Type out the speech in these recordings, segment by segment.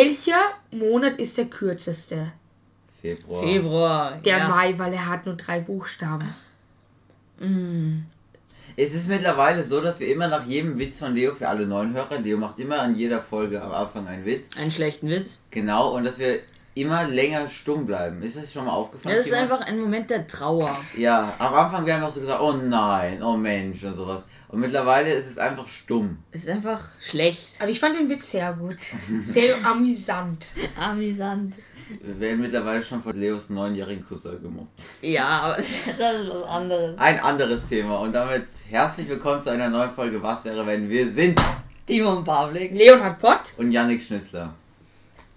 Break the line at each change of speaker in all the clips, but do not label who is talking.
Welcher Monat ist der kürzeste?
Februar.
Februar.
Der
ja.
Mai, weil er hat nur drei Buchstaben.
Es ist mittlerweile so, dass wir immer nach jedem Witz von Leo für alle neuen Hörer, Leo macht immer an jeder Folge am Anfang einen Witz.
Einen schlechten Witz.
Genau, und dass wir immer länger stumm bleiben. Ist das schon mal aufgefallen?
Das ist
jemand?
einfach ein Moment der Trauer.
Ja, am Anfang wir haben noch so gesagt, oh nein, oh Mensch und sowas. Und mittlerweile ist es einfach stumm.
Es ist einfach schlecht.
Also ich fand den Witz sehr gut. Sehr amüsant.
Amüsant.
Wir werden mittlerweile schon von Leos neunjährigen Cousin gemobbt.
Ja, aber das ist was anderes.
Ein anderes Thema und damit herzlich willkommen zu einer neuen Folge Was wäre wenn wir sind
Timon Pavlik.
Leonhard Pott.
und Yannick Schnitzler.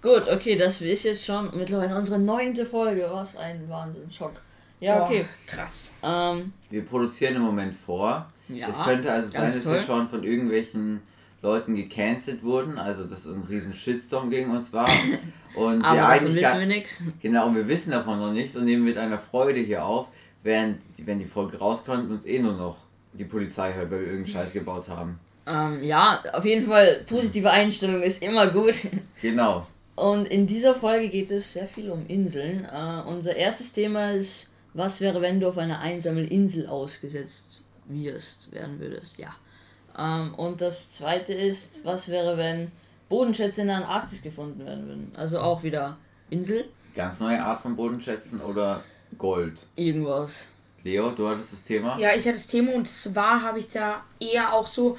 Gut, okay, das ist jetzt schon mittlerweile unsere neunte Folge. Was ein Wahnsinn, Schock. Ja, okay.
Boah, krass.
Ähm,
Wir produzieren im Moment vor.
Ja,
es könnte also sein, dass
toll.
wir schon von irgendwelchen Leuten gecancelt wurden, also dass es ein riesen Shitstorm gegen uns war. Und
aber
wir
davon
eigentlich
wissen wir nichts.
Genau, und wir wissen davon noch nichts und nehmen mit einer Freude hier auf, während, wenn die Folge rauskommt, uns eh nur noch die Polizei hört, weil wir irgendeinen Scheiß gebaut haben.
Ähm, ja, auf jeden Fall, positive Einstellung ist immer gut.
Genau.
Und in dieser Folge geht es sehr viel um Inseln. Äh, unser erstes Thema ist, was wäre, wenn du auf einer einsamen Insel ausgesetzt wirst, werden würdest, ja. Ähm, und das zweite ist, was wäre, wenn Bodenschätze in der Antarktis gefunden werden würden. Also auch wieder Insel,
Ganz neue Art von Bodenschätzen oder Gold.
irgendwas.
Leo, du hattest das Thema?
Ja, ich hatte das Thema und zwar habe ich da eher auch so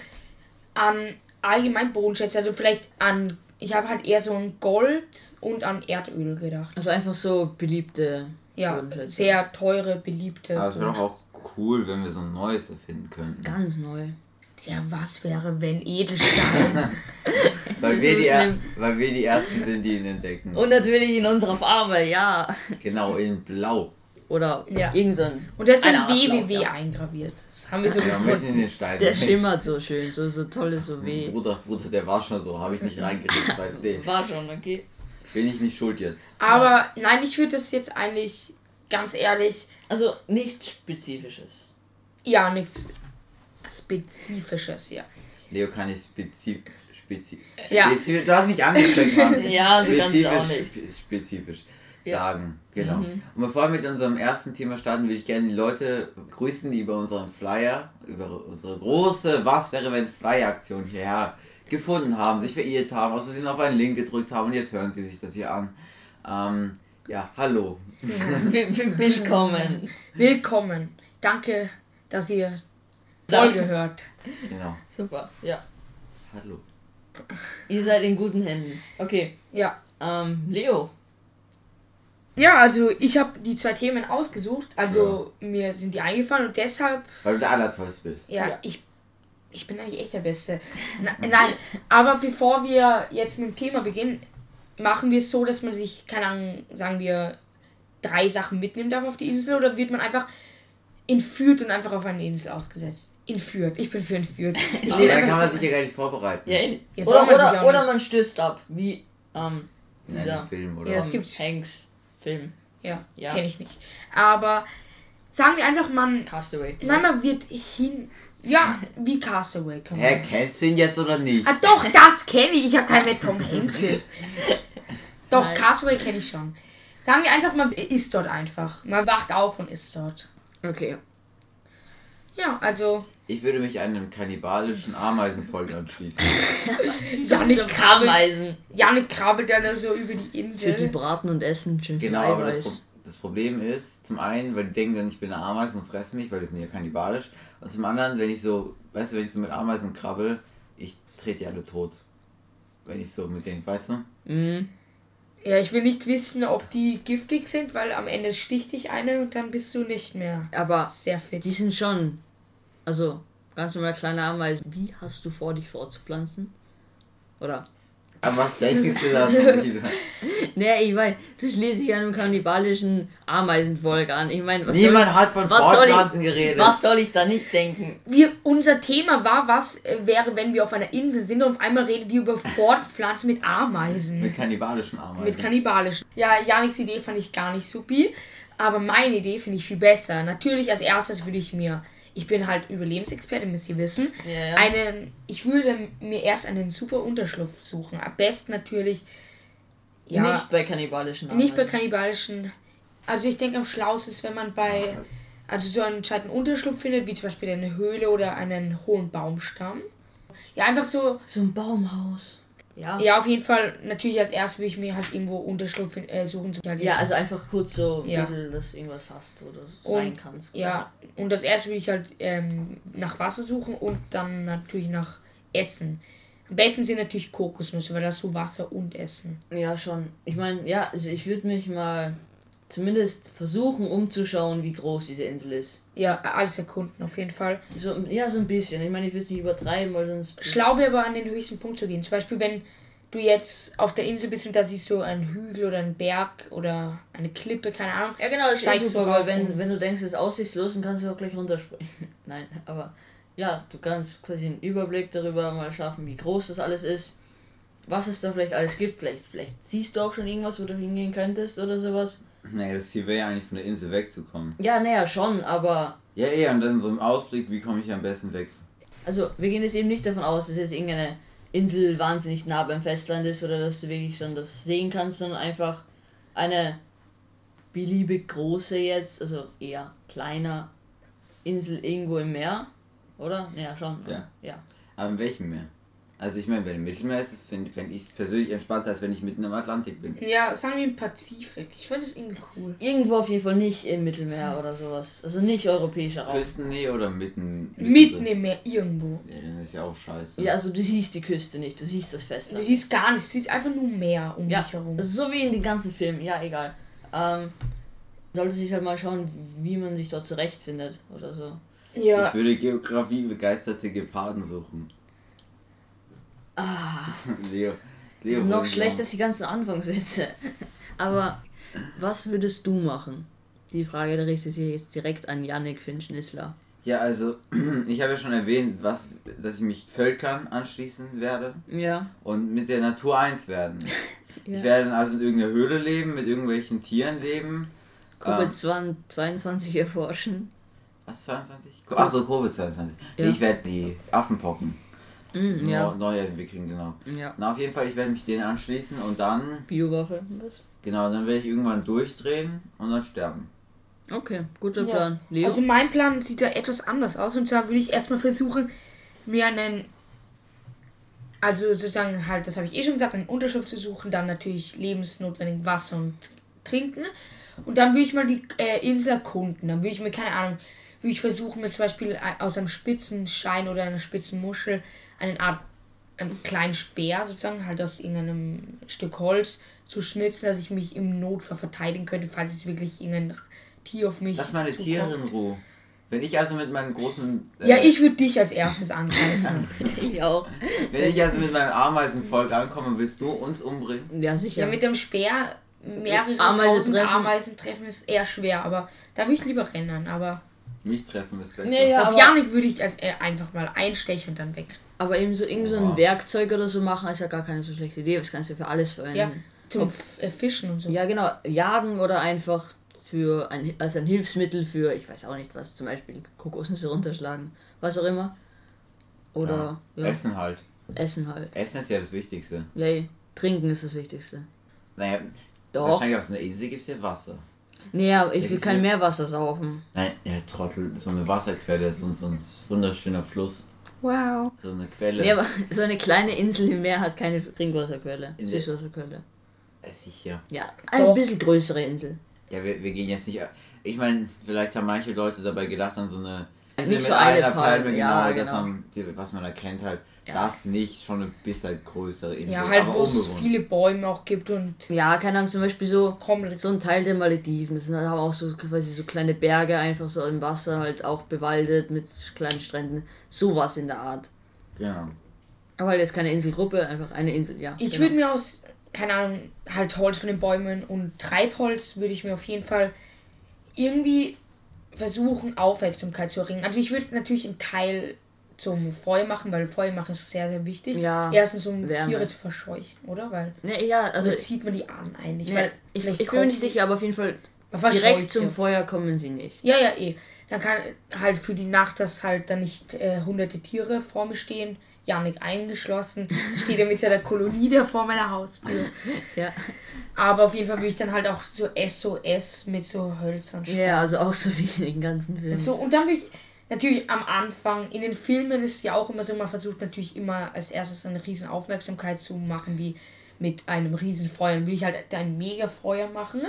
an allgemein Bodenschätze, also vielleicht an, ich habe halt eher so an Gold und an Erdöl gedacht.
Also einfach so beliebte
Ja,
Bodenschätze.
sehr teure, beliebte.
Aber es wäre doch auch cool, wenn wir so ein neues erfinden könnten.
Ganz neu.
Ja, was wäre, wenn Edelstein?
Weil wir,
so
die er, weil wir die Ersten sind, die ihn entdecken.
Und natürlich in unserer Farbe, ja.
Genau, in Blau.
Oder
Ja.
irgend so ein.
Und da ist so ein WWW
ja.
eingraviert. Das haben wir so
Ja, mitten
gefunden.
in den Steinen.
Der schimmert so schön, so, so tolles so weh.
Bruder, Bruder, der war schon so, habe ich nicht reingeredet, weißt du.
War schon, okay.
Bin ich nicht schuld jetzt.
Aber nein, ich würde das jetzt eigentlich, ganz ehrlich,
Also nichts Spezifisches.
ja, nichts Spezifisches, ja.
Leo kann ich spezif spezif
Ja.
du hast mich angesteckt, Mann.
Ja, du kannst es auch
Spezifisch-
nicht.
spe- Spezifisch
Ja.
sagen, genau.
Mhm.
Und bevor wir mit unserem ersten Thema starten, will ich gerne die Leute grüßen, die über unseren Flyer, über unsere große Was wäre wenn Flyer-Aktion hierher gefunden haben, sich verirrt haben, aus Versehen auf einen Link gedrückt haben und jetzt hören sie sich das hier an. Ähm, ja, hallo.
Willkommen.
Willkommen. Danke, dass ihr
Danke.
Folge hört.
Genau.
Super, ja.
Hallo.
Ihr seid in guten Händen. Okay.
Ja.
Ähm, Leo.
Ja, also ich habe die zwei Themen ausgesucht. Also mir sind die eingefallen und deshalb,
Weil du der Allertollste bist.
ja,
Ja.
ich, ich bin eigentlich echt der Beste. Na, nein, aber bevor wir jetzt mit dem Thema beginnen, machen wir es so, dass man sich, keine Ahnung, sagen wir, drei Sachen mitnehmen darf auf die Insel oder wird man einfach entführt und einfach auf eine Insel ausgesetzt? Entführt. Ich bin für entführt. Ich
Aber
einfach,
kann man sich ja gar nicht vorbereiten.
Ja, in,
Ja,
oder,
man
oder, oder man stößt ab. Wie ähm,
In
dieser
einem Film oder
Ja, es
ähm,
gibt's.
Hanks Film.
ja,
Ja.
kenne ich nicht. Aber sagen wir einfach, man,
Castaway.
nein, man wird hin, ja, wie Castaway. Kann
Hä, kennst du ihn jetzt oder nicht?
Ah, doch, das kenne ich. Ich habe keinen, Tom Hanks ist. Doch,
Nein.
Castaway kenne ich schon. Sagen wir einfach, man ist dort einfach. Man wacht auf und ist dort.
Okay.
Ja, also,
Ich würde mich einem kannibalischen Ameisenvolk anschließen.
Janik krabbelt,
Ameisen.
Janik krabbelt dann so über die Insel.
Für die braten und essen. Schön
Genau, aber das. Pro das Problem ist, zum einen, weil die denken dann, ich bin eine Ameise und fressen mich, weil die sind ja kannibalisch. Und zum anderen, wenn ich so, weißt du, wenn ich so mit Ameisen krabbel, ich trete die alle tot. Wenn ich so mit denen, weißt du?
Mhm.
Ja, ich will nicht wissen, ob die giftig sind, weil am Ende sticht dich eine und dann bist du nicht mehr
Aber
sehr fit.
die sind schon. Also, ganz normal kleine Ameisen. Wie hast du vor, dich fortzupflanzen? Oder?
Aber was denkst du da schon wieder?
Naja, ich meine, du schließt dich einem kannibalischen Ameisenvolk an. Ich meine, was, soll
Niemand
ich,
hat von
was soll ich-
Fortpflanzen geredet.
was soll ich da nicht denken?
Wir, unser Thema war, was äh, wäre, wenn wir auf einer Insel sind und auf einmal redet die über Fortpflanzen mit Ameisen.
Mit kannibalischen Ameisen.
Mit kannibalischen. Ja, Janiks Idee fand ich gar nicht supi, aber meine Idee finde ich viel besser. Natürlich als erstes würde ich mir, ich bin halt Überlebensexperte, müsst ihr wissen,
Ja, ja.
einen, ich würde mir erst einen super Unterschlupf suchen. Am besten natürlich Ja,
Nicht bei kannibalischen Armen.
nicht bei kannibalischen. Also ich denke am schlausten ist, wenn man bei also so einen gescheiten Unterschlupf findet, wie zum Beispiel eine Höhle oder einen hohen Baumstamm. Ja, einfach so.
So ein Baumhaus. Ja.
Ja, auf jeden Fall. Natürlich als erstes würde ich mir halt irgendwo Unterschlupf äh, suchen. so halt
Ja, also einfach kurz so ein
Ja.
bisschen, dass du irgendwas hast oder sein
Und-
kannst.
Ja, und das erste würde ich halt ähm, nach Wasser suchen und dann natürlich nach Essen. Am besten sind natürlich Kokosnüsse, weil das so Wasser und Essen.
Ja, schon. Ich meine, ja, also ich würde mich mal zumindest versuchen umzuschauen, wie groß diese Insel ist.
Ja, alles erkunden auf jeden Fall.
So, ja, so ein bisschen. Ich meine, ich will es nicht übertreiben, weil sonst.
Schlau wäre aber an den höchsten Punkt zu gehen. Zum Beispiel, wenn du jetzt auf der Insel bist und da siehst du einen Hügel oder einen Berg oder eine Klippe, keine Ahnung.
Ja, genau, das ist super, weil wenn, wenn du denkst, es ist aussichtslos, dann kannst du auch gleich runterspringen. Nein, aber ja, du kannst quasi einen Überblick darüber mal schaffen, wie groß das alles ist, was es da vielleicht alles gibt. Vielleicht, vielleicht siehst du auch schon irgendwas, wo du hingehen könntest oder sowas.
Nee, das Ziel wäre ja eigentlich von der Insel wegzukommen.
Ja, naja, schon, aber
Ja, eher und dann so im Ausblick, wie komme ich am besten weg.
also wir gehen jetzt eben nicht davon aus, dass jetzt irgendeine Insel wahnsinnig nah beim Festland ist oder dass du wirklich schon das sehen kannst, sondern einfach eine beliebig große jetzt, also eher kleiner Insel irgendwo im Meer, oder? Ja, schon.
Ja.
ja.
Aber in welchem Meer? Also ich meine, wenn im Mittelmeer ist, finde find ich es persönlich entspannter, als wenn ich mitten im Atlantik bin.
Ja, sagen wir im Pazifik. Ich finde das irgendwie cool.
Irgendwo auf jeden Fall nicht im Mittelmeer oder sowas. Also nicht europäischer Raum.
Küstennähe oder mitten?
Mitten im Meer, irgendwo.
Ja, dann ist ja auch scheiße.
Ja, also du siehst die Küste nicht, du siehst das
Du
Festland.
siehst gar nichts, du siehst einfach nur Meer um
Ja,
dich herum.
also so wie in den ganzen Filmen, ja, egal. Ähm, sollte sich halt mal schauen, wie man sich dort zurechtfindet oder so.
Ja,
Ich würde Geografie begeisterte Geparden suchen.
Ah,
Leo. Leo
ist noch schlechter als die ganzen Anfangswitze. Aber was würdest du machen? Die Frage der richtet sich jetzt direkt an Yannick Finch-Nissler.
Ja, also, ich habe ja schon erwähnt, was, dass ich mich Völkern anschließen werde
Ja.
und mit der Natur eins werden.
Ja.
Ich werde dann also in irgendeiner Höhle leben, mit irgendwelchen Tieren leben. Ähm,
Covid-22 erforschen.
was, 22? Achso, Covid-22.
Ja.
Ich werde die Affenpocken
Mm, ja.
neu entwickeln, genau.
Ja.
Na, auf jeden Fall, ich werde mich denen anschließen und dann,
Biowoche.
genau, dann werde ich irgendwann durchdrehen und dann sterben.
Okay, guter
Ja.
Plan. Leo?
also mein Plan sieht da etwas anders aus. Und zwar würde ich erstmal versuchen, mir einen, also sozusagen halt, das habe ich eh schon gesagt, einen Unterschlupf zu suchen, dann natürlich lebensnotwendig Wasser und Trinken. Und dann würde ich mal die äh, Insel erkunden. Dann würde ich mir, keine Ahnung, würde ich versuchen, mir zum Beispiel äh, aus einem spitzen Stein oder einer spitzen Muschel eine Art einen kleinen Speer sozusagen, halt aus irgendeinem Stück Holz zu schnitzen, dass ich mich im Notfall verteidigen könnte, falls es wirklich irgendein Tier auf mich
Lass meine
zukommt.
Tiere in Ruhe. Wenn ich also mit meinem großen. äh,
Ja, ich würde dich als erstes angreifen.
ich auch.
Wenn ich also mit meinem Ameisenvolk ankomme, willst du uns umbringen?
Ja, sicher.
ja, mit dem Speer mehrere
Ameise
tausend
treffen.
Ameisen treffen ist eher schwer, aber da würde ich lieber rennen. Aber
Mich treffen ist besser.
Nee, ja.
auf Janik würde ich als, äh, einfach mal einstechen und dann weg.
Aber eben so irgend so ein
Boah.
Werkzeug oder so machen ist ja gar keine so schlechte Idee. Das kannst du für alles verwenden.
Ja, zum
Ob-
F äh, Fischen und so.
Ja, genau. Jagen oder einfach für ein, als ein Hilfsmittel für, ich weiß auch nicht was, zum Beispiel Kokosnüsse runterschlagen, was auch immer. Oder ja,
Essen halt.
Essen halt.
Essen ist ja das Wichtigste.
Yay. Trinken ist das Wichtigste.
Naja,
Doch.
wahrscheinlich auf so einer Insel gibt es ja Wasser.
Nee, aber ich will kein? Meerwasser saufen.
Nein, ja, Trottel, so eine Wasserquelle, so, so ein wunderschöner Fluss.
Wow.
So eine Quelle.
Nee, aber so eine kleine Insel im Meer hat keine Trinkwasserquelle.
In
Süßwasserquelle.
Sicher.
Ja, eine
Doch.
bisschen größere Insel.
Ja, wir, wir gehen jetzt nicht. Ich meine, vielleicht haben manche Leute dabei gedacht an so eine. Insel
Nicht so eine Palme, ja,
dass
genau.
man, die, was man erkennt halt.
Ja.
Das nicht, schon eine bisschen größere Insel.
Ja, halt, wo es viele Bäume auch gibt und
Ja, keine Ahnung, zum Beispiel so
komplett.
so ein Teil der Malediven. Das sind halt auch so quasi so kleine Berge, einfach so im Wasser, halt auch bewaldet mit kleinen Stränden. Sowas in der Art.
Genau.
Aber halt jetzt keine Inselgruppe, einfach eine Insel, ja.
Ich
genau.
würde mir aus, keine Ahnung, halt Holz von den Bäumen und Treibholz würde ich mir auf jeden Fall irgendwie versuchen, Aufmerksamkeit zu erringen. Also ich würde natürlich einen Teil zum Feuer machen, weil Feuer machen ist sehr, sehr wichtig.
Ja,
Erstens, um
Wärme.
Tiere zu verscheuchen, oder? Weil
Ne, ja, also
also zieht man die an eigentlich.
ne,
weil
ich, ich bin mir nicht sicher, aber auf jeden Fall direkt zum. Feuer kommen sie nicht.
Ja, ja, eh. Dann kann halt für die Nacht, dass halt da nicht äh, hunderte Tiere vor mir stehen. Janik eingeschlossen, steht er mit seiner Kolonie da vor meiner Haustür.
Ja.
Aber auf jeden Fall würde ich dann halt auch so SOS mit so Hölzern schreiben.
Ja, also auch so wie in den ganzen Filmen.
So, und dann würde ich natürlich am Anfang, in den Filmen ist es ja auch immer so, man versucht natürlich immer als erstes eine riesen Aufmerksamkeit zu machen, wie mit einem riesen Feuer. Dann will ich halt ein mega Feuer machen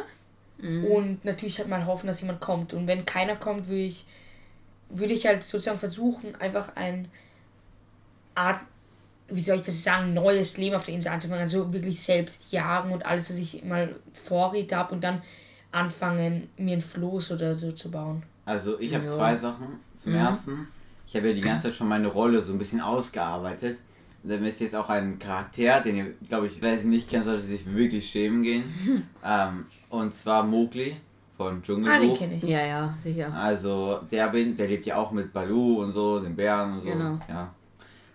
und natürlich halt mal hoffen, dass jemand kommt. Und wenn keiner kommt, würde ich, würde ich halt sozusagen versuchen, einfach ein Art, wie soll ich das sagen, neues Leben auf der Insel anzufangen. Also wirklich selbst jagen und alles, dass ich mal Vorräte habe und dann anfangen, mir ein Floß oder so zu bauen.
Also ich habe zwei Sachen. Zum
Mhm.
ersten, ich habe ja die ganze Zeit schon meine Rolle so ein bisschen ausgearbeitet. Dann ist jetzt auch ein Charakter, den ihr, glaube ich, wer sie nicht kennt, sollte sich wirklich schämen gehen. ähm, und zwar Mowgli von
Ah, den
Dschungelbuch.
kenne ich.
ja, ja, sicher.
Also der bin, der lebt ja auch mit Balu und so, den Bären und so.
Genau.
Ja.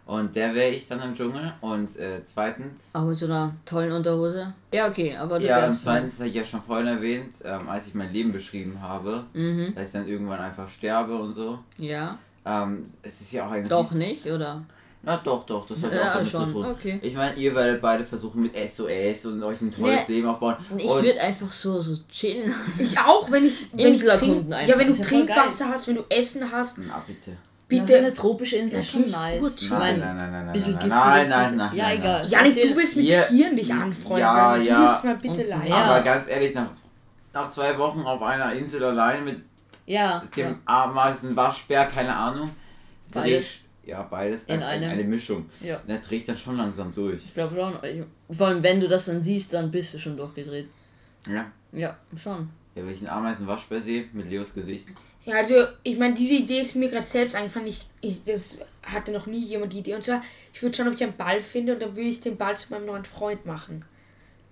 Und der wäre ich dann im Dschungel. Und äh, zweitens.
Auch mit so einer tollen Unterhose. Ja, okay, aber du
Ja, und zweitens habe ich ja schon vorhin erwähnt, ähm, als ich mein Leben beschrieben habe,
Mhm.
dass ich dann irgendwann einfach sterbe und so.
Ja.
Ähm, es ist ja auch ein
Doch nicht, oder?
Na doch, doch, das hat
Ja,
auch damit
schon,
zu tun.
okay.
Ich meine, ihr werdet beide versuchen mit SOS und euch ein tolles
Nee,
Leben aufbauen.
Ich würde einfach so, so chillen.
Ich auch, wenn ich, wenn ich
Insel erkunden
trink,
einfach.
Ja, wenn du Trinkwasser hast, wenn du Essen hast,
Na bitte.
Bitte.
bitte.
eine tropische Insel ist schon nice.
gut.
Nein, nein, nein, nein, nein,
bisschen
nein, nein, nein, nein,
Ja,
nein,
egal.
Janik, du willst mit
Ihr-
Tieren dich anfreunden.
Ja,
also, du
ja.
bist mal bitte leid.
Aber ganz ehrlich, nach, nach zwei Wochen auf einer Insel alleine mit
Ja,
dem
ja.
Ameisen Waschbär, keine Ahnung.
Beides.
Ja, beides.
In
eine, eine, Mischung.
Ja.
Und der trägt dann schon langsam durch.
Ich glaube schon. Ich- Vor allem, wenn du das dann siehst, dann bist du schon durchgedreht.
Ja.
Ja, schon.
Ja, wenn ich einen Ameisen-Waschbär sehe, mit Leos Gesicht.
Ja, also, ich meine, diese Idee ist mir gerade selbst eingefallen. Ich, ich, das hatte noch nie jemand die Idee. Und zwar, ich würde schauen, ob ich einen Ball finde und dann würde ich den Ball zu meinem neuen Freund machen.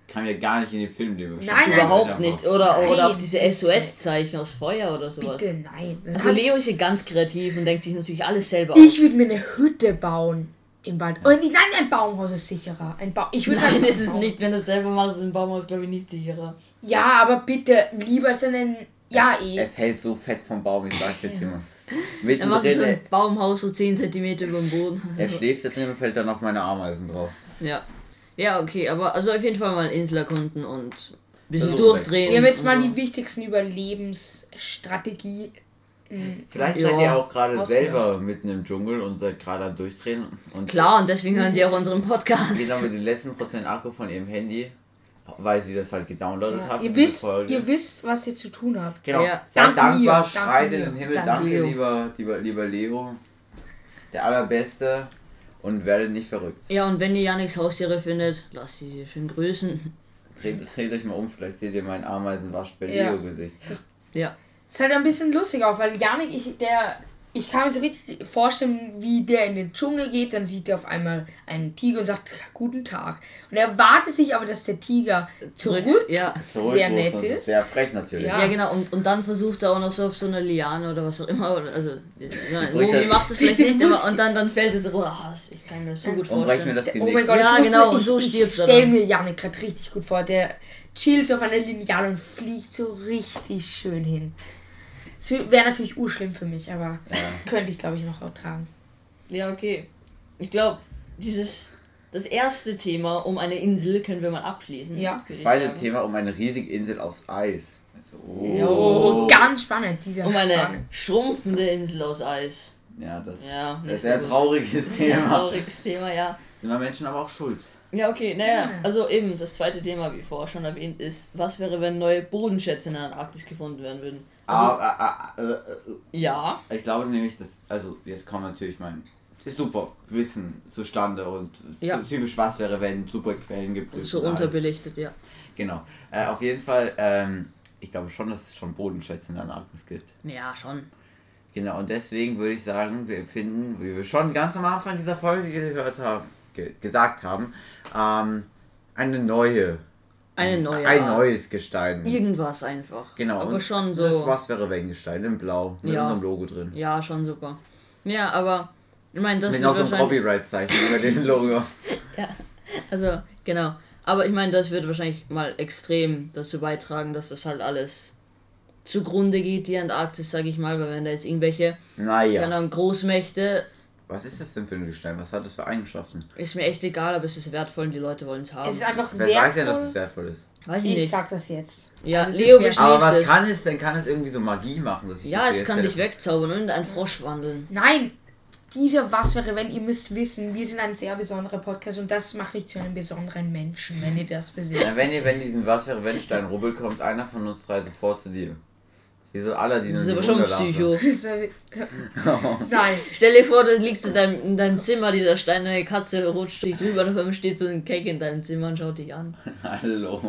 Kam ja gar nicht in den Film, den wir
Nein, nein.
Überhaupt nicht. Oder, oder
Nein.
auch diese SOS-Zeichen aus Feuer oder sowas.
Bitte, nein. Das
Also Leo ist hier ganz kreativ und denkt sich natürlich alles selber
ich würde mir eine Hütte bauen im Wald. Oh, nee, nein, ein Baumhaus ist sicherer. Ein ba ich würde
Nein, ist es
bauen.
nicht. Wenn du es selber machst, ist ein Baumhaus, glaube ich, nicht sicherer.
Ja, aber bitte, lieber als einen. Ja, eh.
Er fällt so fett vom Baum, ich sag's jetzt immer.
Dann machst du so
er,
ein Baumhaus so 10 cm über dem Boden.
er schläft da drin und fällt dann auf meine Ameisen drauf.
Ja. Ja, okay, aber also auf jeden Fall mal Insel erkunden und ein bisschen
Versuchen
durchdrehen.
Wir haben jetzt
und
mal
so.
die wichtigsten Überlebensstrategie.
Vielleicht
Ja.
seid ihr auch gerade selber mitten im Dschungel und seid gerade am Durchdrehen. Und
Klar, und deswegen hören sie auch unseren Podcast.
Genau mit den letzten Prozent Akku von ihrem Handy, weil sie das halt gedownloadet hat.
Ihr
diese
wisst,
Folge.
ihr wisst, was ihr zu tun habt.
Genau.
Ja.
Seid dankbar,
dank
schreit in den Himmel.
Dank
Danke,
Leo.
lieber, lieber, lieber Leo. Der Allerbeste. Und werdet nicht verrückt.
Ja, und wenn ihr Janiks Haustiere findet, lasst sie sie schön grüßen.
Dreht, dreht euch mal um, vielleicht seht ihr mein Ameisenwaschbär
Ja.
Leo-Gesicht.
Ja.
ist halt ein bisschen lustig auch, weil Janik, ich, der, ich kann mir so richtig vorstellen, wie der in den Dschungel geht, dann sieht er auf einmal einen Tiger und sagt, guten Tag. Und er wartet sich aber, dass der Tiger zurück,
Ja.
Zurück,
Sehr nett ist.
Sehr frech natürlich.
Ja.
Ja, genau, und, und dann versucht er auch noch so auf so einer Liane oder was auch immer. Also, nein, Romy
er-
macht das vielleicht nicht, aber und dann, dann fällt es. Ah, das- ich kann mir das so gut
Und brecht mir
vorstellen.
das
Oh mein Gott,
Ja,
ich
genau,
mir,
und
ich,
so
ich
stirbst du
stell mir Janik gerade richtig gut vor. Der chillt so auf einer Lineal und fliegt so richtig schön hin. Es wäre natürlich urschlimm für mich, aber könnte ich glaube ich noch ertragen.
Ja, okay. Ich glaube, dieses. Das erste Thema um eine Insel können wir mal abschließen.
Ja.
Das zweite
sagen.
Thema um eine riesige Insel aus Eis. Also,
Oh,
oh.
ganz spannend, dieser
Um eine
spannend.
schrumpfende Insel aus Eis.
Ja, das,
Ja,
das ist ein sehr trauriges Thema.
Trauriges Thema, ja.
Sind wir Menschen aber auch schuld.
Ja, okay, naja,
Ja.
also eben, das zweite Thema, wie vorher schon erwähnt, ist, was wäre, wenn neue Bodenschätze in der Antarktis gefunden werden würden? Also,
Ah, ah, ah, äh, äh,
ja,
Ich glaube nämlich, dass, also jetzt kommt natürlich mein super Wissen zustande und
Ja.
so typisch was wäre, wenn super Quellen gibt.
so unterbelichtet, ja.
Genau. Äh, auf jeden Fall, ähm, ich glaube schon, dass es schon Bodenschätze in der Antarktis gibt.
Ja, schon.
Genau, und deswegen würde ich sagen, wir finden, wie wir schon ganz am Anfang dieser Folge gehört haben, ge gesagt haben, ähm, eine neue.
Eine neue
Ein
Art.
neues Gestein.
Irgendwas einfach.
Genau.
Aber
und
schon
Das
so.
was wäre wenn Gestein in Blau mit
Ja.
unserem Logo drin.
Ja, schon super. Ja, aber ich meine, das
mit
wird
noch so
wahrscheinlich.
Copyright-Zeichen über dem Logo.
Also, genau. Aber ich meine, das wird wahrscheinlich mal extrem dazu beitragen, dass das halt alles zugrunde geht, die Antarktis, sage ich mal, weil wenn da jetzt irgendwelche
Naja.
keine Ahnung, Großmächte
Was ist das denn für ein Gestein? Was hat das für Eigenschaften?
Ist mir echt egal, aber es ist wertvoll und die Leute wollen es haben.
Es ist einfach
Wer sagt denn, dass es
wertvoll.
wertvoll ist?
Weiß ich
Ich
nicht.
sag das jetzt.
Ja,
Also
Leo
wertvoll.
Aber
beschließt
was
es.
kann es denn? Kann es irgendwie so Magie machen? Dass ich
Ja,
das
es kann dich wegzaubern und in einen Frosch wandeln.
Nein, dieser Was wäre, wenn ihr müsst wissen, wir sind ein sehr besonderer Podcast und das macht dich zu einem besonderen Menschen, wenn ihr das besitzt.
Ja, wenn ihr, wenn diesen Was wäre wenn Stein rubbelt, kommt einer von uns drei sofort zu dir. Wie so Aladdin
Das ist aber schon. Psycho.
Nein,
Stell dir vor, du liegst in deinem, in deinem Zimmer, dieser Stein, deine Katze rutscht dich drüber, und auf einmal steht so ein Cake in deinem Zimmer und schaut dich an.
Hallo.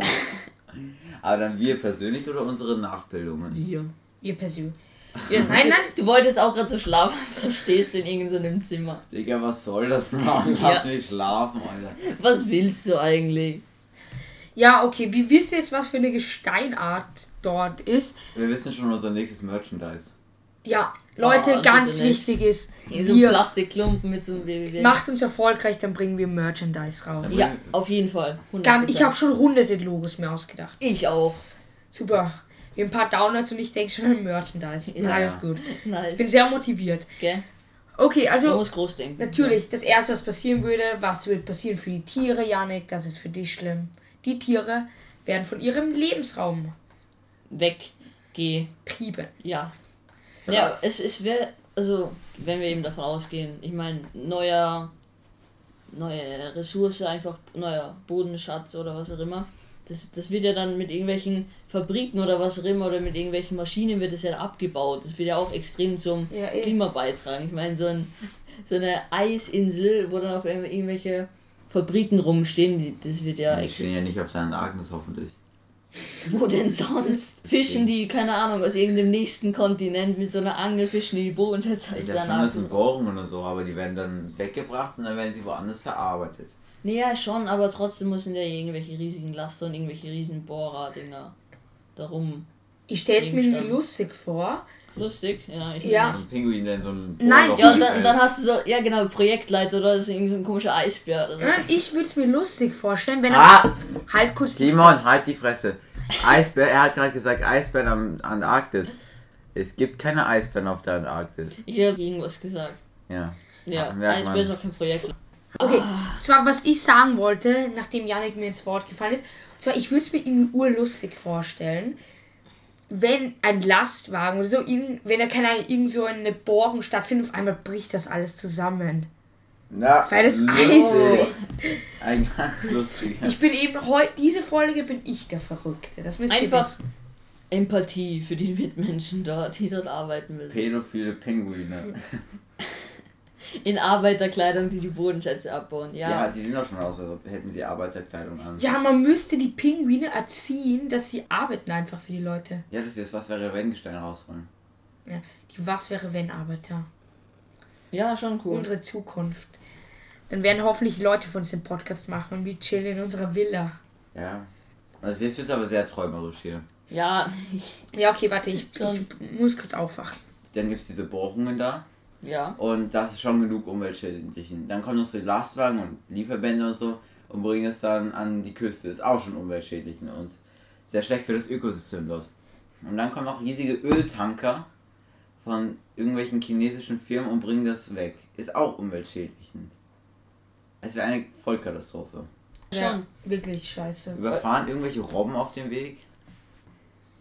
Aber dann wir persönlich oder unsere Nachbildungen?
Hier.
ihr persönlich.
Ja,
Nein, nein.
Du wolltest auch gerade so schlafen, aber stehst in irgendeinem Zimmer.
Digga, was soll das machen? Lass
Ja.
mich schlafen, Alter.
Was willst du eigentlich?
Ja, okay, wir wissen jetzt, was für eine Gesteinart dort ist.
Wir wissen schon unser nächstes Merchandise.
Ja, Leute,
Oh,
ganz wichtig ist,
Hier so ein
wir
Plastikklumpen mit so einem WWW.
macht uns erfolgreich, dann bringen wir Merchandise raus.
Ja, auf jeden Fall. 100%.
Ganz, ich habe schon hunderte Logos mir ausgedacht.
Ich auch.
Super. Wir haben ein paar Downloads und ich denke schon an Merchandise.
Ja.
Alles gut. Ich
Nice.
bin sehr motiviert. Okay,
Man
also
muss groß denken.
natürlich, das erste, was passieren würde, was wird passieren für die Tiere, Janik, das ist für dich schlimm. Die Tiere werden von ihrem Lebensraum
Weg. Geh.
trieben.
Ja. Ja, es, es wäre, also, wenn wir eben davon ausgehen, ich meine, neuer, neue Ressource, einfach neuer Bodenschatz oder was auch immer. Das, das wird ja dann mit irgendwelchen Fabriken oder was auch immer oder mit irgendwelchen Maschinen wird das ja abgebaut. Das wird ja auch extrem zum
Ja, eh.
Klima beitragen. Ich meine, so, ein, so eine Eisinsel, wo dann auch irgendwelche Fabriken rumstehen, die, das wird ja
ich
extrem.
stehe ja nicht auf deinen Agnes hoffentlich.
Wo denn sonst? Fischen die, keine Ahnung, aus irgendeinem nächsten Kontinent mit so einer Angel, fischen die die Bodenschätze
Ich
aus
glaube
der
schon, das sind
Nase.
Bohrungen oder so, aber die werden dann weggebracht und dann werden sie woanders verarbeitet.
Nee, ja, schon, aber trotzdem müssen ja irgendwelche riesigen Laster und irgendwelche riesen Bohrer-Dinger darum.
Ich stelle es mir
lustig.
lustig vor.
Lustig, ja. Ich
Ja.
So ein Pinguin, der in so einem
Nein,
Ja, und dann, dann hast du so, ja genau, Projektleiter oder das ist irgendwie so ein komischer Eisbär oder so.
Nein, ich würde es mir lustig vorstellen, wenn er
Ah!
halt kurz die
Simon, halt die Fresse. Eisbär, er hat gerade gesagt, Eisbären am Antarktis. Es gibt keine Eisbären auf der Antarktis.
Ich habe irgendwas gesagt.
Ja.
Ja,
merkt
Eisbär ist auch kein Projekt.
Okay, zwar was ich sagen wollte, nachdem Yannick mir ins Wort gefallen ist, zwar ich würde es mir irgendwie urlustig vorstellen, wenn ein Lastwagen oder so, irgend, wenn da keine Ahnung, irgend so eine Bohrung stattfindet, auf einmal bricht das alles zusammen.
Na,
Weil das. Eis bricht.
Ein ganz lustiger.
Ich bin eben heute, diese Folge bin ich der Verrückte. Das müsst ihr
Einfach
wissen.
Empathie für die Mitmenschen dort, die dort arbeiten müssen.
Pädophile Pinguine.
In Arbeiterkleidung, die die Bodenschätze abbauen.
Ja,
Ja,
die sehen doch schon aus, als ob- hätten sie Arbeiterkleidung an.
Ja, man müsste die Pinguine erziehen, dass sie arbeiten einfach für die Leute.
Ja, das ist was wäre, wenn Gesteine rausholen.
Ja, die Was wäre wenn Arbeiter.
ja schon cool.
Unsere Zukunft. Dann werden hoffentlich Leute von uns den Podcast machen und wir chillen in unserer Villa.
Ja. Also jetzt ist aber sehr träumerisch hier.
Ja, ich,
Ja, okay, warte, ich, ich muss kurz aufwachen.
Dann gibt es diese Bohrungen da.
Ja.
Und das ist schon genug umweltschädlich. Dann kommen noch so Lastwagen und Lieferbände und so und bringen es dann an die Küste. Ist auch schon umweltschädlich ne? und sehr schlecht für das Ökosystem dort. Und dann kommen auch riesige Öltanker von irgendwelchen chinesischen Firmen und bringen das weg. Ist auch umweltschädlich. Es wäre eine Vollkatastrophe.
Ja,
Schon.
wirklich scheiße.
Überfahren irgendwelche Robben auf dem Weg?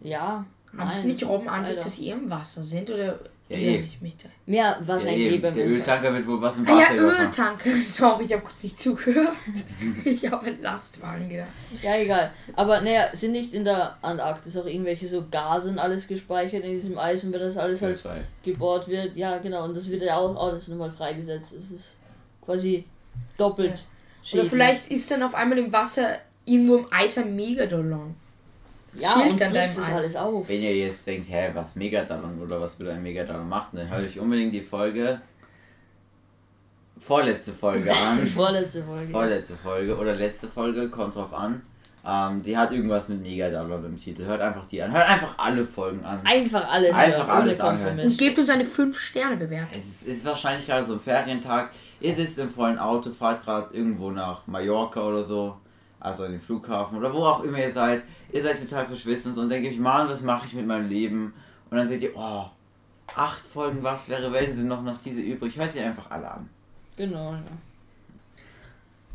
Ja.
Haben es nicht Robben an sich, dass sie im Wasser sind? Oder
Ja,
irre
eh.
ich mich da?
Ja,
Ja,
wahrscheinlich
eben.
eh beim
Der. Öltanker wird wohl was im
Ah
Wasser
ja,
überfahren.
Öltank. Sorry, ich habe kurz nicht zugehört. ich habe an Lastwagen gedacht.
Ja, egal. Aber naja, sind nicht in der Antarktis auch irgendwelche so Gase und alles gespeichert in diesem Eis und wenn das alles halt gebohrt wird, ja genau, und das wird ja auch alles nochmal freigesetzt. Es ist quasi doppelt
Oder
schädlich.
vielleicht ist dann auf einmal im Wasser irgendwo im Eis ein Megadolon.
Ja,
chillt
und
dann
frisst
deinem
das
Eis.
alles auf.
Wenn ihr jetzt denkt, hä, was Megadallon oder was würde ein Megadallon machen, dann hört euch unbedingt die Folge, vorletzte Folge an.
Vorletzte Folge.
vorletzte Folge oder letzte Folge, kommt drauf an. Ähm, die hat irgendwas mit Megadallon im Titel. Hört einfach die an. Hört einfach alle Folgen an.
Einfach alles,
Einfach
hören,
alles anhören.
Und gebt uns eine 5-Sterne-Bewertung.
Es ist, ist wahrscheinlich gerade so ein Ferientag. Ihr sitzt im vollen Auto, fahrt gerade irgendwo nach Mallorca oder so. Also in den Flughafen oder wo auch immer ihr seid. Ihr seid total verschwitzt und denkt euch, Mann, was mache ich mit meinem Leben? Und dann seht ihr, oh, acht Folgen, was wäre, wenn sind noch, noch diese übrig. Hört sie einfach alle an.
Genau, ja.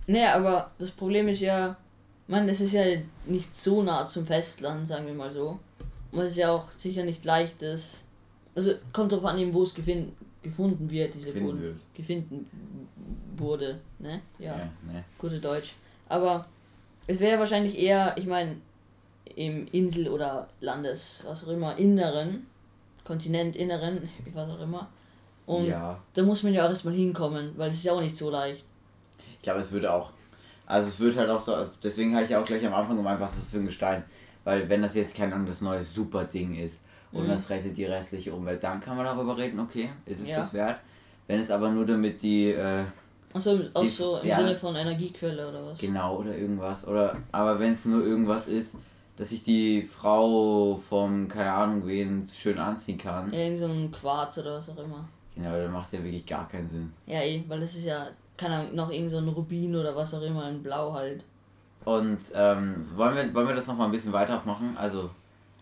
Naja, aber das Problem ist ja, man, es ist ja nicht so nah zum Festland, sagen wir mal so. Und es ist ja auch sicher nicht leicht, das. Also kommt drauf an, wo es gefin gefunden wird, diese Boden.
wird.
Gefunden wurde, ne? Ja,
Ja, ne.
gute Deutsch. Aber es wäre wahrscheinlich eher, ich meine, im Insel- oder Landes, was auch immer, Inneren, Kontinentinneren, was auch immer. Und
Ja.
da muss man ja auch erstmal hinkommen, weil es ist ja auch nicht so leicht.
Ich glaube, es würde auch. Also es wird halt auch so, deswegen habe ich ja auch gleich am Anfang gemeint, was das für ein Gestein. Weil wenn das jetzt kein anderes neues super Ding ist und
Mhm.
das rettet die restliche Umwelt, dann kann man darüber reden, okay, ist es
Ja.
das wert? Wenn es aber nur damit die, äh,
Achso, auch
Die-
so im
ja.
Sinne von Energiequelle oder was?
genau oder irgendwas, oder aber wenn es nur irgendwas ist, dass sich die Frau vom, keine Ahnung wen, schön anziehen kann,
Irgend so ein Quarz oder was auch immer.
genau, dann macht es ja wirklich gar keinen Sinn.
Ja, eh, weil das ist ja, keine Ahnung, noch irgend so ein Rubin oder was auch immer in Blau halt.
Und ähm, wollen, wir, wollen wir das nochmal ein bisschen weiter machen? Also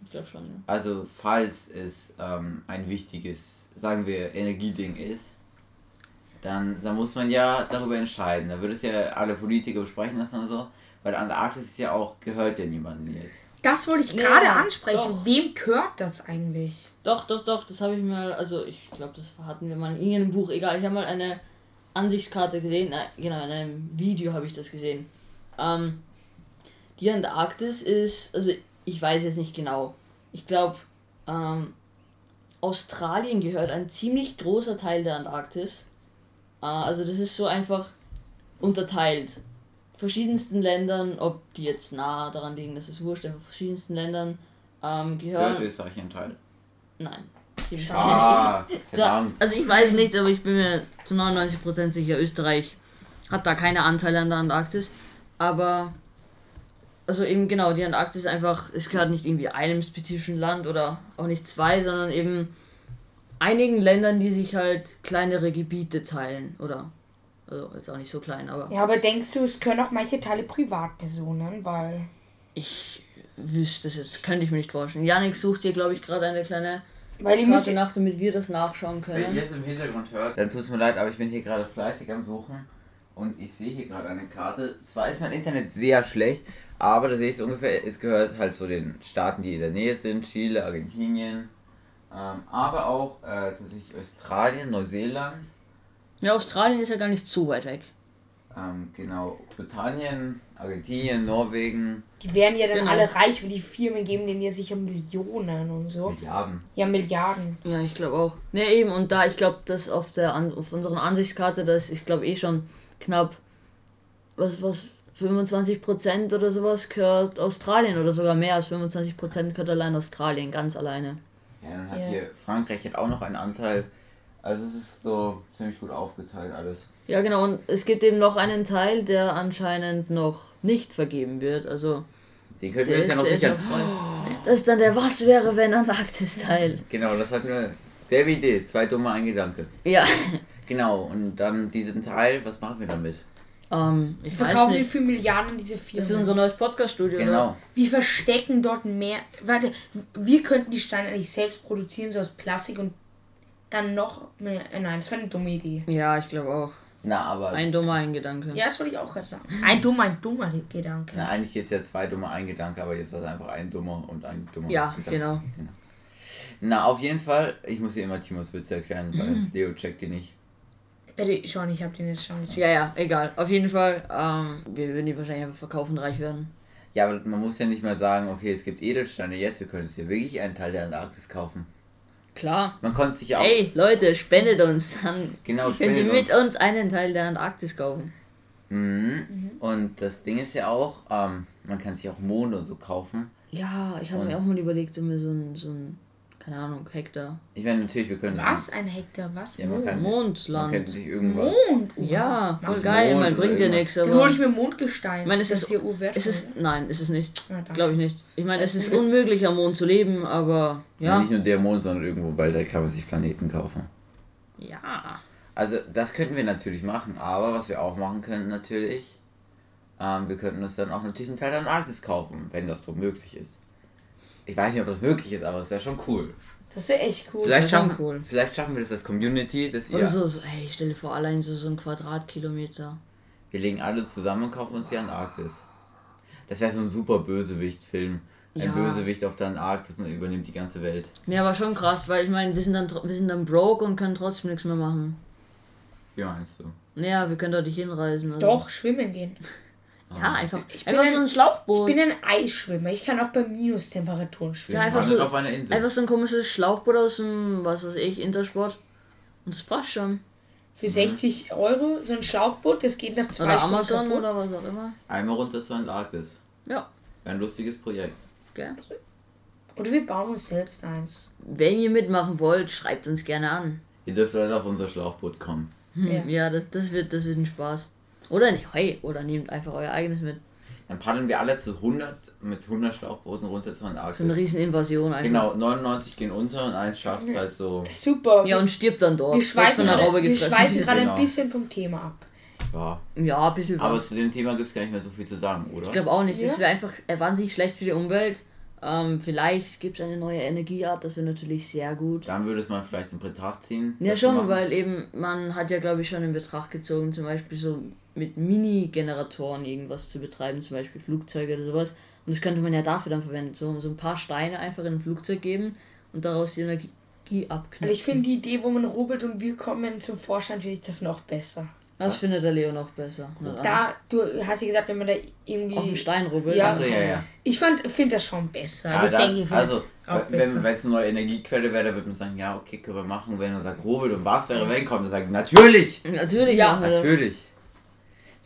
Ich glaube schon, ja.
Also falls es ähm, ein wichtiges, sagen wir, Energieding ist, dann, dann muss man ja darüber entscheiden. Da würde es ja alle Politiker besprechen lassen und so, weil Antarktis ist ja auch, gehört ja niemandem jetzt.
Das wollte ich
Ja,
gerade ansprechen.
doch.
Wem gehört das eigentlich?
Doch, doch, doch, das habe ich mal, also ich glaube, das hatten wir mal in irgendeinem Buch, egal, ich habe mal eine Ansichtskarte gesehen, na, genau, in einem Video habe ich das gesehen. Ähm, die Antarktis ist, also ich weiß jetzt nicht genau, ich glaube, ähm, Australien gehört ein ziemlich großer Teil der Antarktis. Äh, also das ist so einfach unterteilt. Verschiedensten Ländern, ob die jetzt nah daran liegen, das ist wurscht, aber verschiedensten Ländern ähm,
Gehört
gehören.
Österreich ein Teil?
Nein.
Ah,
Da, also ich weiß nicht, aber ich bin mir zu 99% sicher, Österreich hat da keine Anteile an der Antarktis. Aber, also eben genau, die Antarktis ist einfach, es gehört nicht irgendwie einem spezifischen Land oder auch nicht zwei, sondern eben einigen Ländern, die sich halt kleinere Gebiete teilen. Oder, also jetzt auch nicht so klein, aber
Ja, aber denkst du, es können auch manche Teile Privatpersonen, weil.
ich wüsste es jetzt, könnte ich mir nicht vorstellen. Janik sucht hier, glaube ich, gerade eine kleine
Weil ich muss.
Karte nach, damit wir das nachschauen
Wenn ihr
können.
es im Hintergrund hört, dann tut es mir leid, aber ich bin hier gerade fleißig am Suchen und ich sehe hier gerade eine Karte. Zwar ist mein Internet sehr schlecht, aber da sehe ich es ungefähr, es gehört halt zu den Staaten, die in der Nähe sind, Chile, Argentinien, ähm, aber auch äh, tatsächlich Australien, Neuseeland,
Ja, Australien ist ja gar nicht so weit weg.
ähm, genau, Britannien, Argentinien, Norwegen,
Die werden ja dann
Genau.
alle reich, weil die Firmen geben denen ja sicher Millionen und so.
Milliarden.
Ja, Milliarden.
Ja, ich glaube auch. Ne, eben, und da, ich glaube, dass auf der An auf unseren Ansichtskarte, das ich glaube eh schon knapp, was, was, 25% oder sowas gehört Australien oder sogar mehr als 25% gehört allein Australien, ganz alleine.
Ja, dann hat
Ja.
hier Frankreich hat auch noch einen Anteil. Also es ist so ziemlich gut aufgeteilt alles.
Ja, genau, und es gibt eben noch einen Teil, der anscheinend noch nicht vergeben wird, also
Den könnten wir uns ja noch sichern.
noch. Das ist dann der Was wäre, wenn Antarktis-Teil.
Genau, das hat eine selbe Idee. Zwei dumme, ein Gedanke.
Ja,
Genau, und dann diesen Teil, was machen wir damit?
ähm, ich weiß
Verkaufen die
nicht.
für Milliarden diese Firmen.
Das ist unser neues Podcast-Studio, oder?
Genau.
Wir verstecken dort mehr. Warte, wir könnten die Steine eigentlich selbst produzieren, so aus Plastik und dann noch mehr. Äh, nein, das wäre eine dumme Idee.
Ja, ich glaube auch.
Na, aber.
Ein dummer, ein Gedanke.
Ja, das wollte ich auch gerade sagen. Ein dummer, ein dummer Gedanke.
Na, eigentlich ist ja zwei dumme, ein Gedanke, aber jetzt war es einfach ein dummer und ein dummer.
Ja,
Gedanke.
genau.
Na, auf jeden Fall, ich muss hier immer Timos Witze erklären, weil
Mhm.
Leo checkt die nicht.
Äh, schon, ich habe den jetzt schon gecheckt.
Ja, ja, egal. Auf jeden Fall, ähm, wir würden die wahrscheinlich einfach verkaufen, reich werden.
Ja, aber man muss ja nicht mal sagen, okay, es gibt Edelsteine, jetzt, wir können uns hier wirklich einen Teil der Antarktis kaufen.
Klar.
Man konnte sich auch.
Ey, Leute, spendet uns. Dann
Genau,
könnt ihr mit
uns.
uns einen Teil der Antarktis kaufen.
Mhm. Und das Ding ist ja auch, ähm, man kann sich auch Monde und so kaufen.
Ja, ich habe mir auch mal überlegt, um mir so ein, so ein, keine Ahnung, Hektar.
Ich meine, natürlich, wir können.
Was? Ein Hektar? Was?
Ja, man kann, man
Mondland.
könnte sich irgendwas.
Mond?
Ja, voll geil,
Mond
man bringt dir nichts,
Dann hole ich mir Mondgestein.
Ich meine, es
das
ist-
hier urwertvoll.
Es ist. Nein, ist es nicht. Glaube ich nicht. Ich meine, es ist unmöglich, am Mond zu leben, aber.
Ja.
Ja.
Nicht nur der Mond, sondern irgendwo, weil da kann man sich Planeten kaufen.
Ja.
Also, das könnten wir natürlich machen, aber was wir auch machen könnten, natürlich, ähm, wir könnten uns dann auch natürlich einen Teil der Antarktis kaufen, wenn das so möglich ist. Ich weiß nicht, ob das möglich ist, aber es wäre schon cool.
Das wäre echt cool.
Vielleicht schaffen,
cool.
vielleicht schaffen wir das als Community, dass
Oder
ihr.
so, so, hey, stell dir vor, allein so, so ein Quadratkilometer.
Wir legen alle zusammen und kaufen uns die Antarktis. Das wäre so ein super Bösewicht-Film. Ein
Ja.
Bösewicht auf der Antarktis und übernimmt die ganze Welt.
Ja, aber schon krass, weil ich meine, wir sind dann wir sind dann broke und können trotzdem nichts mehr machen.
Wie meinst du?
Naja, wir können dort nicht hinreisen. Also.
Doch, schwimmen gehen.
Ja, einfach,
Ich bin
einfach
ein-
so ein
Ich
Schlauchboot.
bin ein Eisschwimmer. Ich kann auch bei Minustemperaturen schwimmen.
Ja, einfach so-
auf einer Insel.
Einfach so ein komisches Schlauchboot aus dem, was weiß ich, Intersport. Und das passt schon.
Für 60 Euro so ein Schlauchboot, das geht nach zwei
Oder
Stunden
Amazon
kaputt.
oder was auch immer.
Einmal runter zur Antarktis.
Ja,
ein lustiges Projekt.
gell.
Oder wir bauen uns selbst eins.
Wenn ihr mitmachen wollt, schreibt uns gerne an.
Ihr dürft leider auf unser Schlauchboot kommen.
Hm,
Ja.
ja, das, das, wird, das wird ein Spaß. Oder ne, hey, oder nehmt einfach euer eigenes mit.
Dann paddeln wir alle zu 100 mit 100 Schlauchbooten runter zur
So eine
Antarktis.
riesen Invasion einfach.
Genau, 99 gehen unter und eins schafft es halt so.
Super.
Ja, und stirbt dann dort.
wir schweifen,
von der
gerade,
Raube
wir
gefressen
schweifen gerade
Genau.
ein bisschen vom Thema ab.
Ja.
Ja, ein bisschen
Aber
was.
zu dem Thema gibt es gar nicht mehr so viel zu sagen, oder?
Ich glaube auch nicht. Das
Ja.
wäre einfach wahnsinnig schlecht für die Umwelt. Ähm, vielleicht gibt es eine neue Energieart, das wäre natürlich sehr gut.
Dann würde es man vielleicht in Betracht ziehen.
Ja schon, weil eben man hat ja glaube ich schon in Betracht gezogen, zum Beispiel so mit Mini-Generatoren irgendwas zu betreiben, zum Beispiel Flugzeuge oder sowas. Und das könnte man ja dafür dann verwenden. So, so ein paar Steine einfach in ein Flugzeug geben und daraus die Energie abknüpfen.
Also ich finde die Idee, wo man rubbelt und wir kommen zum Vorstand, finde ich das noch besser.
Das findet der Leo noch besser.
Da, du hast ja gesagt, wenn man da irgendwie.
Auf dem Stein rubbelt.
Ja.
Achso, ja, ja.
Ich finde das schon besser.
Ja,
Also ich
da,
denke, ich finde
also, wenn es eine neue Energiequelle wäre, dann würde man sagen, ja, okay, können wir machen. Wenn er sagt, Robert und was wäre, wenn kommt, dann sagt natürlich!
Natürlich
Ja.
Natürlich!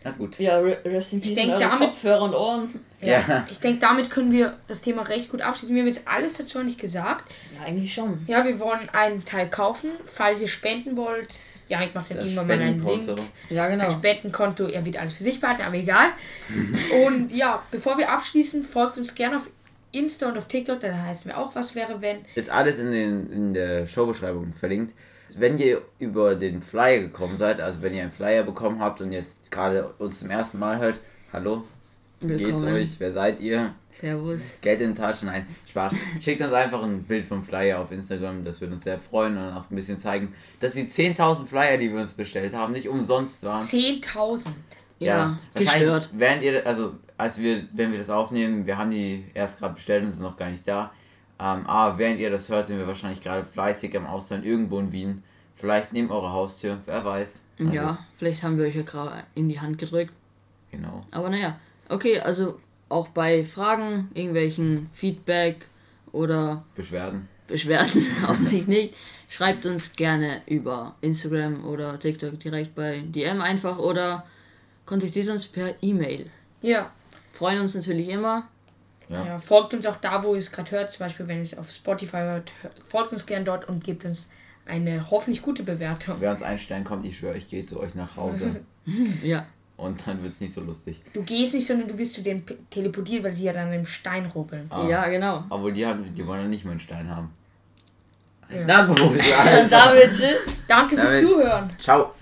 Na gut.
Ja, re- rest in peace
denk,
an eure
damit-
Kopfhörer und Ohren.
ja.
Ja.
Ich denke, damit können wir das Thema recht gut abschließen. Wir haben jetzt alles dazu nicht gesagt.
Ja, eigentlich schon.
Ja, wir wollen einen Teil kaufen. Falls ihr spenden wollt, Janik macht dann
Das
irgendwann mal einen Link.
Ja,
Ein
genau.
Spendenkonto, er wird alles für sich behalten, aber egal. und ja, bevor wir abschließen, folgt uns gerne auf Insta und auf TikTok, da heißen wir auch, was wäre, wenn.
Ist alles in, den, in der Showbeschreibung verlinkt. Wenn ihr über den Flyer gekommen seid, also wenn ihr einen Flyer bekommen habt und jetzt gerade uns zum ersten Mal hört, hallo, wie geht's
Willkommen.
euch? Wer seid ihr?
Servus.
Get in touch, nein, Spaß. Schickt uns einfach ein Bild vom Flyer auf Instagram, das würde uns sehr freuen und auch ein bisschen zeigen, dass die 10.000 Flyer, die wir uns bestellt haben, nicht umsonst waren.
10.000.
Ja,
wahrscheinlich
gestört.
Während ihr, also als wir, wenn wir das aufnehmen, wir haben die erst gerade bestellt und sind noch gar nicht da. Ähm, aber während ihr das hört, sind wir wahrscheinlich gerade fleißig am Ausland irgendwo in Wien. Vielleicht neben eurer Haustür, wer weiß. Na
Ja,
gut,
vielleicht haben wir euch ja gerade in die Hand gedrückt.
Genau.
Aber naja, okay, also auch bei Fragen, irgendwelchen Feedback oder
Beschwerden.
Beschwerden, hoffentlich nicht, schreibt uns gerne über Instagram oder TikTok direkt bei DM einfach oder kontaktiert uns per E-Mail.
Ja.
Freuen uns natürlich immer.
Ja.
ja. Folgt uns auch da, wo ihr es gerade hört, zum Beispiel, wenn ihr es auf Spotify hört, folgt uns gern dort und gebt uns eine hoffentlich gute Bewertung.
Wer uns einstellen kommt, ich schwöre, ich gehe zu euch nach Hause.
Ja,
und dann wird es nicht so lustig.
Du gehst nicht, sondern du wirst zu denen teleportiert, weil sie ja dann im Stein rubbeln.
Ah.
ja, genau.
Obwohl die, haben, die wollen ja nicht mal einen Stein haben.
Ja.
Na gut,
damit tschüss.
Danke fürs
Damit-
Zuhören.
Ciao.